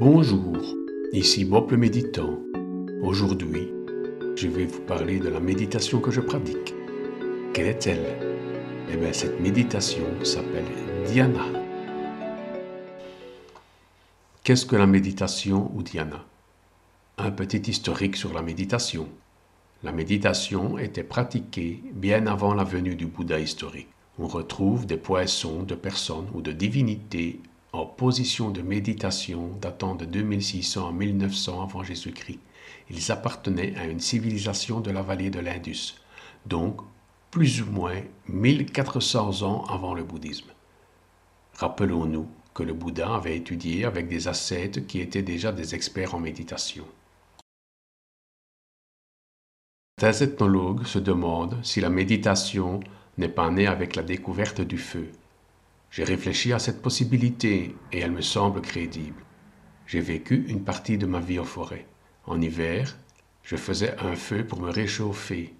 Bonjour, ici Bob le méditant. Aujourd'hui, je vais vous parler de la méditation que je pratique. Quelle est-elle? Eh bien, cette méditation s'appelle Dhyana. Qu'est-ce que la méditation ou Dhyana? Un petit historique sur la méditation. La méditation était pratiquée bien avant la venue du Bouddha historique. On retrouve des poissons de personnes ou de divinités en position de méditation datant de 2600 à 1900 avant Jésus-Christ. Ils appartenaient à une civilisation de la vallée de l'Indus, donc plus ou moins 1400 ans avant le bouddhisme. Rappelons-nous que le Bouddha avait étudié avec des ascètes qui étaient déjà des experts en méditation. Certains ethnologues se demandent si la méditation n'est pas née avec la découverte du feu, j'ai réfléchi à cette possibilité et elle me semble crédible. J'ai vécu une partie de ma vie en forêt. En hiver, je faisais un feu pour me réchauffer.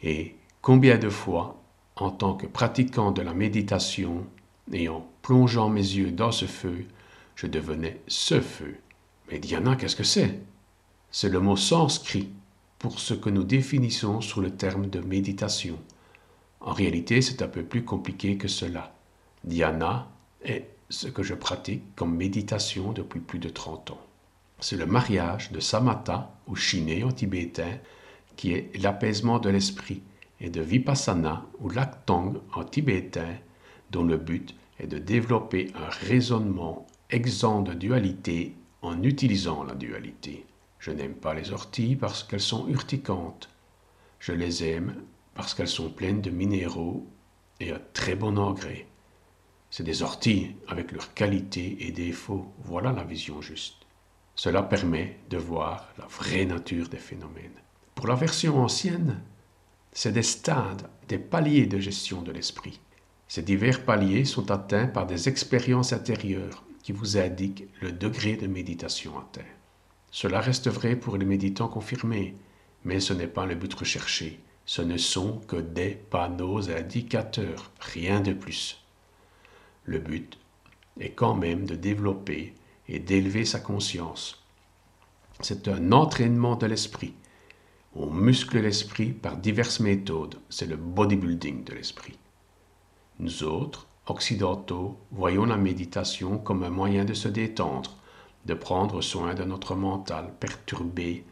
Et combien de fois, en tant que pratiquant de la méditation et en plongeant mes yeux dans ce feu, je devenais ce feu. Mais Diana, qu'est-ce que c'est? C'est le mot sanskrit pour ce que nous définissons sous le terme de méditation. En réalité, c'est un peu plus compliqué que cela. Dhyana est ce que je pratique comme méditation depuis plus de 30 ans. C'est le mariage de samatha ou shiné en tibétain qui est l'apaisement de l'esprit et de vipassana ou laktang en tibétain dont le but est de développer un raisonnement exempt de dualité en utilisant la dualité. Je n'aime pas les orties parce qu'elles sont urticantes. Je les aime parce qu'elles sont pleines de minéraux et à très bon engrais. C'est des orties avec leurs qualités et défauts. Voilà la vision juste. Cela permet de voir la vraie nature des phénomènes. Pour la version ancienne, c'est des stades, des paliers de gestion de l'esprit. Ces divers paliers sont atteints par des expériences intérieures qui vous indiquent le degré de méditation atteint. Cela reste vrai pour les méditants confirmés, mais ce n'est pas le but recherché. Ce ne sont que des panneaux indicateurs, rien de plus. Le but est quand même de développer et d'élever sa conscience. C'est un entraînement de l'esprit. On muscle l'esprit par diverses méthodes. C'est le bodybuilding de l'esprit. Nous autres, occidentaux, voyons la méditation comme un moyen de se détendre, de prendre soin de notre mental perturbé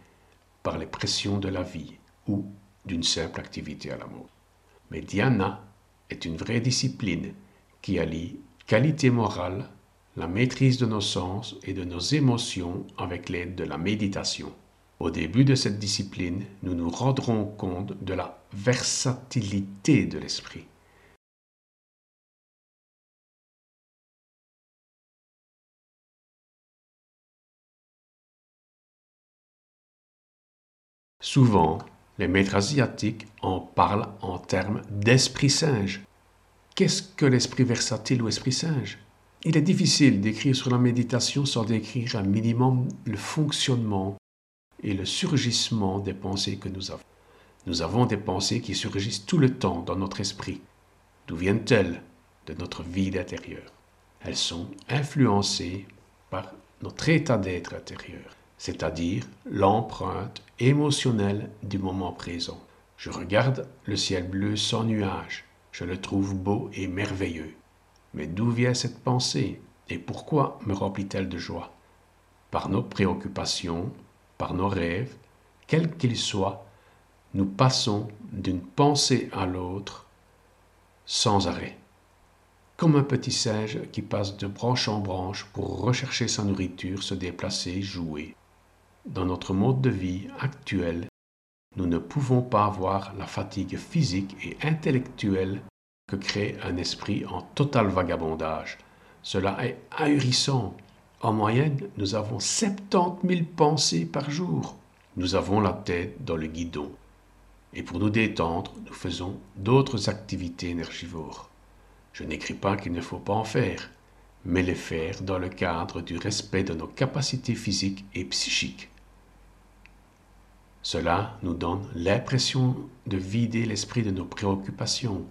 par les pressions de la vie ou d'une simple activité à la mode. Mais Dhyana est une vraie discipline qui allie qualité morale, la maîtrise de nos sens et de nos émotions avec l'aide de la méditation. Au début de cette discipline, nous nous rendrons compte de la versatilité de l'esprit. Souvent, les maîtres asiatiques en parlent en termes d'esprit singe. Qu'est-ce que l'esprit versatile ou esprit singe Il est difficile d'écrire sur la méditation sans décrire un minimum le fonctionnement et le surgissement des pensées que nous avons. Nous avons des pensées qui surgissent tout le temps dans notre esprit. D'où viennent-elles? De notre vie intérieure. Elles sont influencées par notre état d'être intérieur, c'est-à-dire l'empreinte émotionnelle du moment présent. Je regarde le ciel bleu sans nuages. Je le trouve beau et merveilleux. Mais d'où vient cette pensée? Et pourquoi me remplit-elle de joie? Par nos préoccupations, par nos rêves, quels qu'ils soient, nous passons d'une pensée à l'autre sans arrêt. Comme un petit singe qui passe de branche en branche pour rechercher sa nourriture, se déplacer, jouer. Dans notre mode de vie actuel, nous ne pouvons pas voir la fatigue physique et intellectuelle que crée un esprit en total vagabondage. Cela est ahurissant. En moyenne, nous avons 70 000 pensées par jour. Nous avons la tête dans le guidon. Et pour nous détendre, nous faisons d'autres activités énergivores. Je n'écris pas qu'il ne faut pas en faire, mais les faire dans le cadre du respect de nos capacités physiques et psychiques. Cela nous donne l'impression de vider l'esprit de nos préoccupations,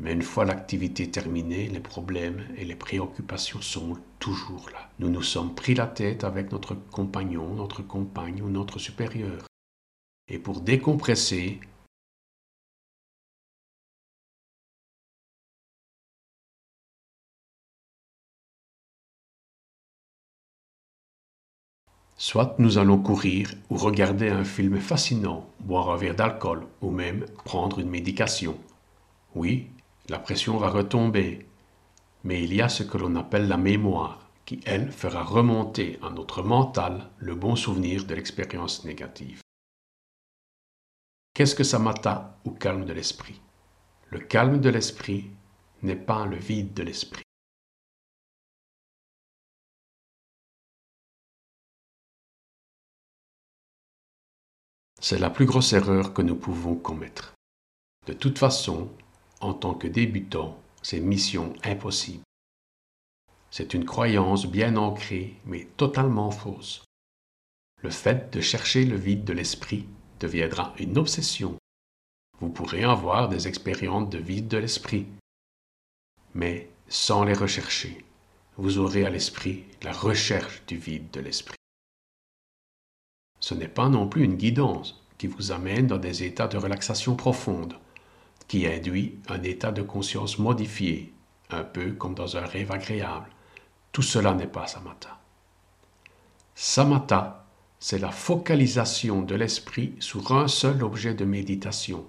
Mais une fois l'activité terminée, les problèmes et les préoccupations sont toujours là. Nous nous sommes pris la tête avec notre compagnon, notre compagne ou notre supérieur. Et pour décompresser, Soit nous allons courir ou regarder un film fascinant, boire un verre d'alcool ou même prendre une médication. Oui, la pression va retomber, mais il y a ce que l'on appelle la mémoire, qui, elle, fera remonter à notre mental le bon souvenir de l'expérience négative. Qu'est-ce que samatha ou calme de l'esprit? Le calme de l'esprit n'est pas le vide de l'esprit. C'est la plus grosse erreur que nous pouvons commettre. De toute façon, en tant que débutant, c'est mission impossible. C'est une croyance bien ancrée, mais totalement fausse. Le fait de chercher le vide de l'esprit deviendra une obsession. Vous pourrez avoir des expériences de vide de l'esprit, mais sans les rechercher, vous aurez à l'esprit la recherche du vide de l'esprit. Ce n'est pas non plus une guidance qui vous amène dans des états de relaxation profonde, qui induit un état de conscience modifié, un peu comme dans un rêve agréable. Tout cela n'est pas samatha. Samatha, c'est la focalisation de l'esprit sur un seul objet de méditation.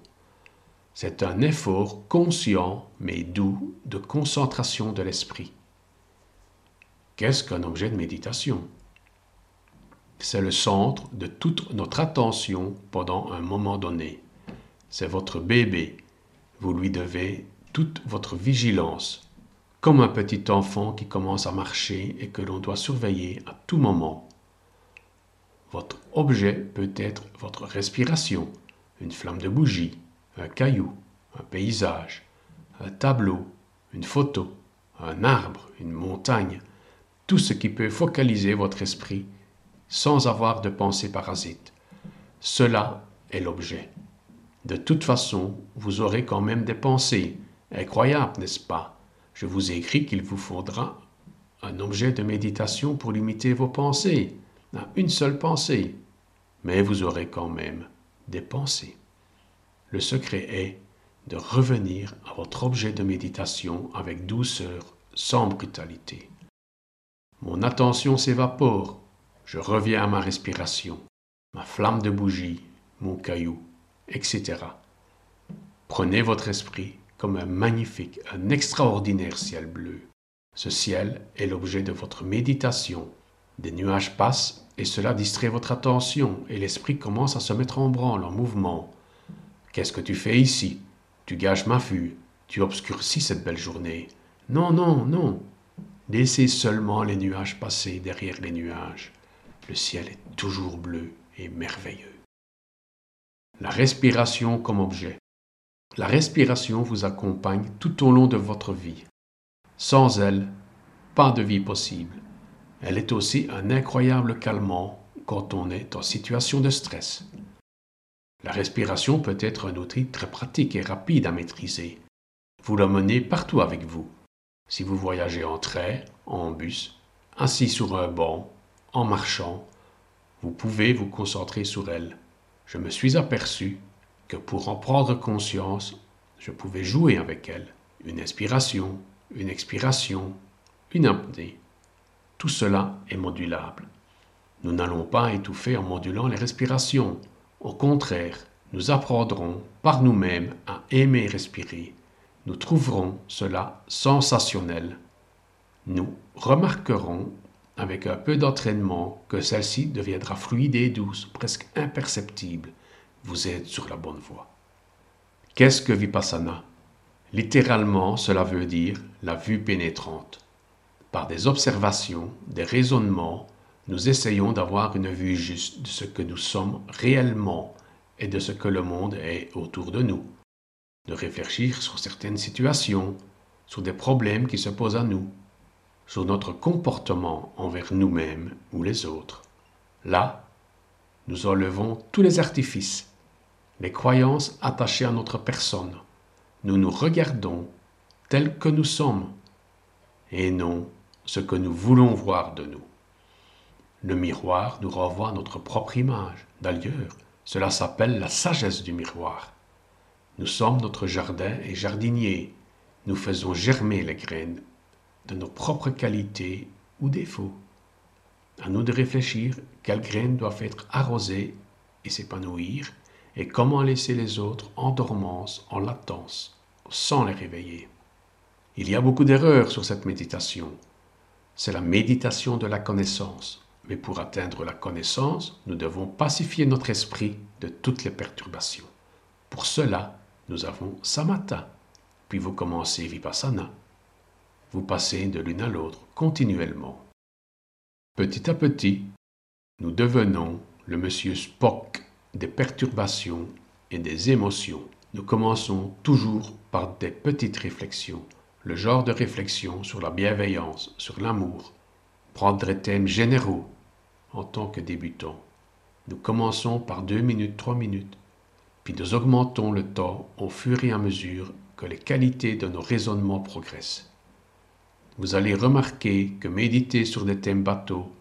C'est un effort conscient mais doux de concentration de l'esprit. Qu'est-ce qu'un objet de méditation? C'est le centre de toute notre attention pendant un moment donné. C'est votre bébé. Vous lui devez toute votre vigilance, comme un petit enfant qui commence à marcher et que l'on doit surveiller à tout moment. Votre objet peut être votre respiration, une flamme de bougie, un caillou, un paysage, un tableau, une photo, un arbre, une montagne, tout ce qui peut focaliser votre esprit sans avoir de pensée parasite. Cela est l'objet. De toute façon, vous aurez quand même des pensées. Incroyable, n'est-ce pas? Je vous ai écrit qu'il vous faudra un objet de méditation pour limiter vos pensées, à une seule pensée. Mais vous aurez quand même des pensées. Le secret est de revenir à votre objet de méditation avec douceur, sans brutalité. Mon attention s'évapore je reviens à ma respiration, ma flamme de bougie, mon caillou, etc. Prenez votre esprit comme un magnifique, un extraordinaire ciel bleu. Ce ciel est l'objet de votre méditation. Des nuages passent et cela distrait votre attention et l'esprit commence à se mettre en branle, en mouvement. Qu'est-ce que tu fais ici? Tu gâches ma vue, tu obscurcis cette belle journée. Non, non, non. Laissez seulement les nuages passer derrière les nuages le ciel est toujours bleu et merveilleux. La respiration comme objet. La respiration vous accompagne tout au long de votre vie. Sans elle, pas de vie possible. Elle est aussi un incroyable calmant quand on est en situation de stress. La respiration peut être un outil très pratique et rapide à maîtriser. Vous la menez partout avec vous. Si vous voyagez en train, en bus, assis sur un banc en marchant, vous pouvez vous concentrer sur elle. Je me suis aperçu que pour en prendre conscience, je pouvais jouer avec elle. Une inspiration, une expiration, une apnée. Tout cela est modulable. Nous n'allons pas étouffer en modulant les respirations. Au contraire, nous apprendrons par nous-mêmes à aimer respirer. Nous trouverons cela sensationnel. Nous remarquerons avec un peu d'entraînement, que celle-ci deviendra fluide et douce, presque imperceptible. Vous êtes sur la bonne voie. Qu'est-ce que Vipassana? Littéralement, cela veut dire la vue pénétrante. Par des observations, des raisonnements, nous essayons d'avoir une vue juste de ce que nous sommes réellement et de ce que le monde est autour de nous. De réfléchir sur certaines situations, sur des problèmes qui se posent à nous, sur notre comportement envers nous-mêmes ou les autres. Là, nous enlevons tous les artifices, les croyances attachées à notre personne. Nous nous regardons tels que nous sommes, et non ce que nous voulons voir de nous. Le miroir nous renvoie à notre propre image. D'ailleurs, cela s'appelle la sagesse du miroir. Nous sommes notre jardin et jardinier. Nous faisons germer les graines de nos propres qualités ou défauts. À nous de réfléchir quelles graines doivent être arrosées et s'épanouir, et comment laisser les autres en dormance, en latence, sans les réveiller. Il y a beaucoup d'erreurs sur cette méditation. C'est la méditation de la connaissance. Mais pour atteindre la connaissance, nous devons pacifier notre esprit de toutes les perturbations. Pour cela, nous avons samatha, puis vous commencez vipassana. Vous passez de l'une à l'autre continuellement. Petit à petit, nous devenons le monsieur Spock des perturbations et des émotions. Nous commençons toujours par des petites réflexions, le genre de réflexion sur la bienveillance, sur l'amour, prendre des thèmes généraux en tant que débutants. Nous commençons par deux minutes, trois minutes, puis nous augmentons le temps au fur et à mesure que les qualités de nos raisonnements progressent. Vous allez remarquer que méditer sur des thèmes bateaux,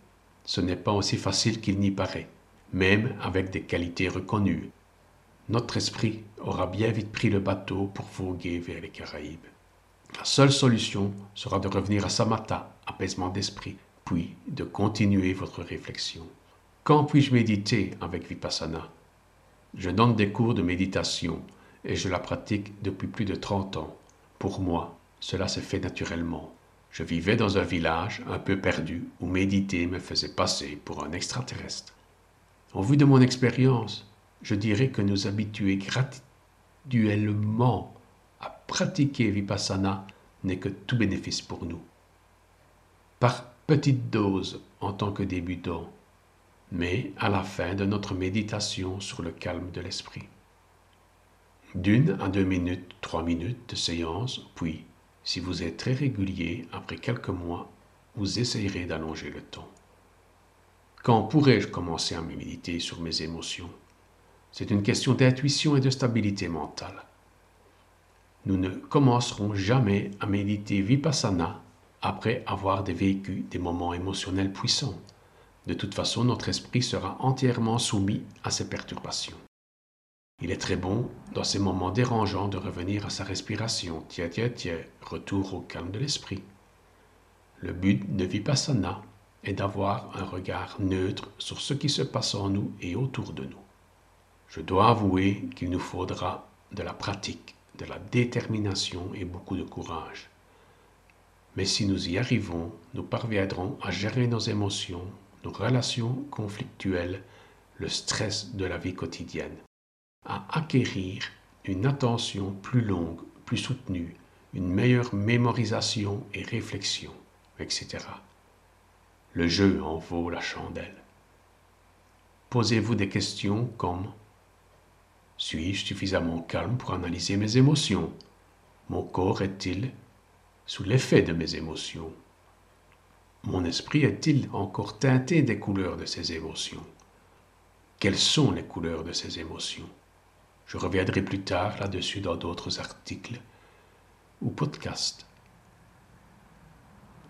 ce n'est pas aussi facile qu'il n'y paraît même avec des qualités reconnues. Notre esprit aura bien vite pris le bateau pour voguer vers les Caraïbes. La seule solution sera de revenir à Samatha, apaisement d'esprit, puis de continuer votre réflexion. Quand puis-je méditer avec Vipassana? Je donne des cours de méditation et je la pratique depuis plus de 30 ans. Pour moi, cela se fait naturellement. Je vivais dans un village un peu perdu où méditer me faisait passer pour un extraterrestre. En vue de mon expérience, je dirais que nous habituer graduellement à pratiquer Vipassana n'est que tout bénéfice pour nous. Par petites doses en tant que débutant, mais à la fin de notre méditation sur le calme de l'esprit. D'une à deux minutes, trois minutes de séance, puis, si vous êtes très régulier, après quelques mois, vous essayerez d'allonger le temps. Quand pourrais-je commencer à méditer sur mes émotions? C'est une question d'intuition et de stabilité mentale. Nous ne commencerons jamais à méditer vipassana après avoir vécu des moments émotionnels puissants. De toute façon, notre esprit sera entièrement soumis à ces perturbations. Il est très bon, dans ces moments dérangeants, de revenir à sa respiration, tiens, tiens, tiens, retour au calme de l'esprit. Le but de Vipassana est d'avoir un regard neutre sur ce qui se passe en nous et autour de nous. Je dois avouer qu'il nous faudra de la pratique, de la détermination et beaucoup de courage. Mais si nous y arrivons, nous parviendrons à gérer nos émotions, nos relations conflictuelles, le stress de la vie quotidienne, à acquérir une attention plus longue, plus soutenue, une meilleure mémorisation et réflexion, etc. Le jeu en vaut la chandelle. Posez-vous des questions comme Suis-je suffisamment calme pour analyser mes émotions? Mon corps est-il sous l'effet de mes émotions? Mon esprit est-il encore teinté des couleurs de ces émotions? Quelles sont les couleurs de ces émotions? Je reviendrai plus tard là-dessus dans d'autres articles ou podcasts.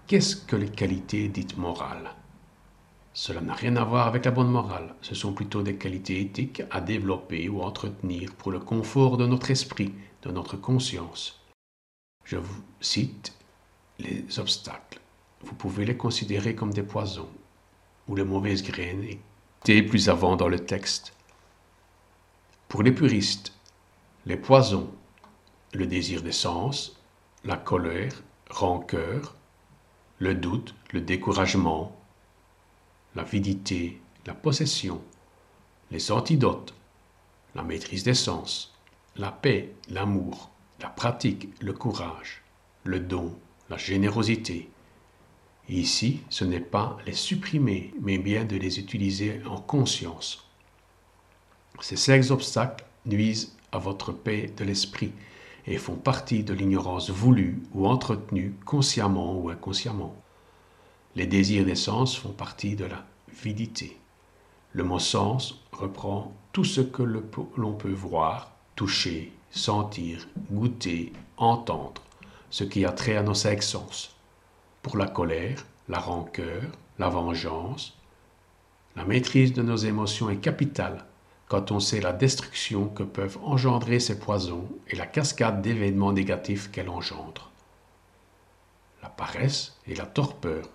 Qu'est-ce que les qualités dites morales? Cela n'a rien à voir avec la bonne morale, ce sont plutôt des qualités éthiques à développer ou à entretenir pour le confort de notre esprit, de notre conscience. Je vous cite les obstacles. Vous pouvez les considérer comme des poisons ou les mauvaises graines étaient plus avant dans le texte. Pour les puristes, les poisons, le désir des sens, la colère, rancœur, le doute, le découragement, l'avidité, la possession, les antidotes, la maîtrise des sens, la paix, l'amour, la pratique, le courage, le don, la générosité. ici, ce n'est pas les supprimer, mais bien de les utiliser en conscience. Ces cinq obstacles nuisent à votre paix de l'esprit et font partie de l'ignorance voulue ou entretenue consciemment ou inconsciemment. Les désirs des sens font partie de la vidité. Le mot sens reprend tout ce que l'on peut voir, toucher, sentir, goûter, entendre, ce qui a trait à nos cinq sens. Pour la colère, la rancœur, la vengeance, la maîtrise de nos émotions est capitale quand on sait la destruction que peuvent engendrer ces poisons et la cascade d'événements négatifs qu'elles engendrent. La paresse et la torpeur.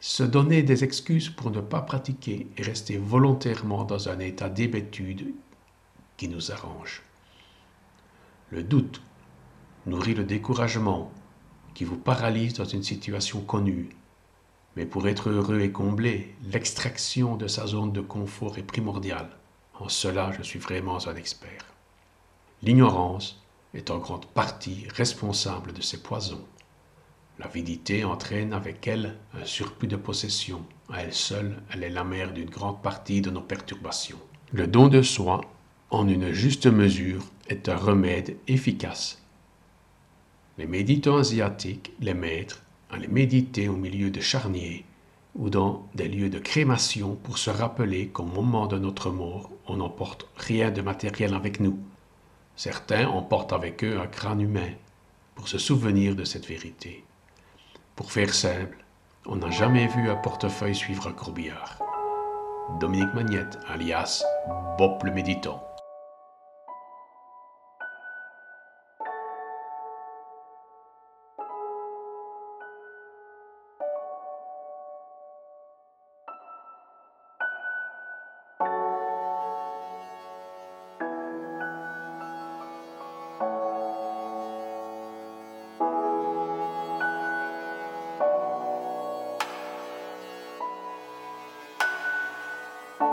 Se donner des excuses pour ne pas pratiquer et rester volontairement dans un état d'hébétude qui nous arrange. Le doute nourrit le découragement qui vous paralyse dans une situation connue. Mais pour être heureux et comblé, l'extraction de sa zone de confort est primordiale. En cela, je suis vraiment un expert. L'ignorance est en grande partie responsable de ces poisons. L'avidité entraîne avec elle un surplus de possession. À elle seule, elle est la mère d'une grande partie de nos perturbations. Le don de soi, en une juste mesure, est un remède efficace. Les méditants asiatiques, les maîtres, allaient méditer au milieu de charniers ou dans des lieux de crémation pour se rappeler qu'au moment de notre mort, on n'emporte rien de matériel avec nous. Certains emportent avec eux un crâne humain pour se souvenir de cette vérité. Pour faire simple, on n'a jamais vu un portefeuille suivre un courbillard. Dominique Magnette, alias Bob le Méditant.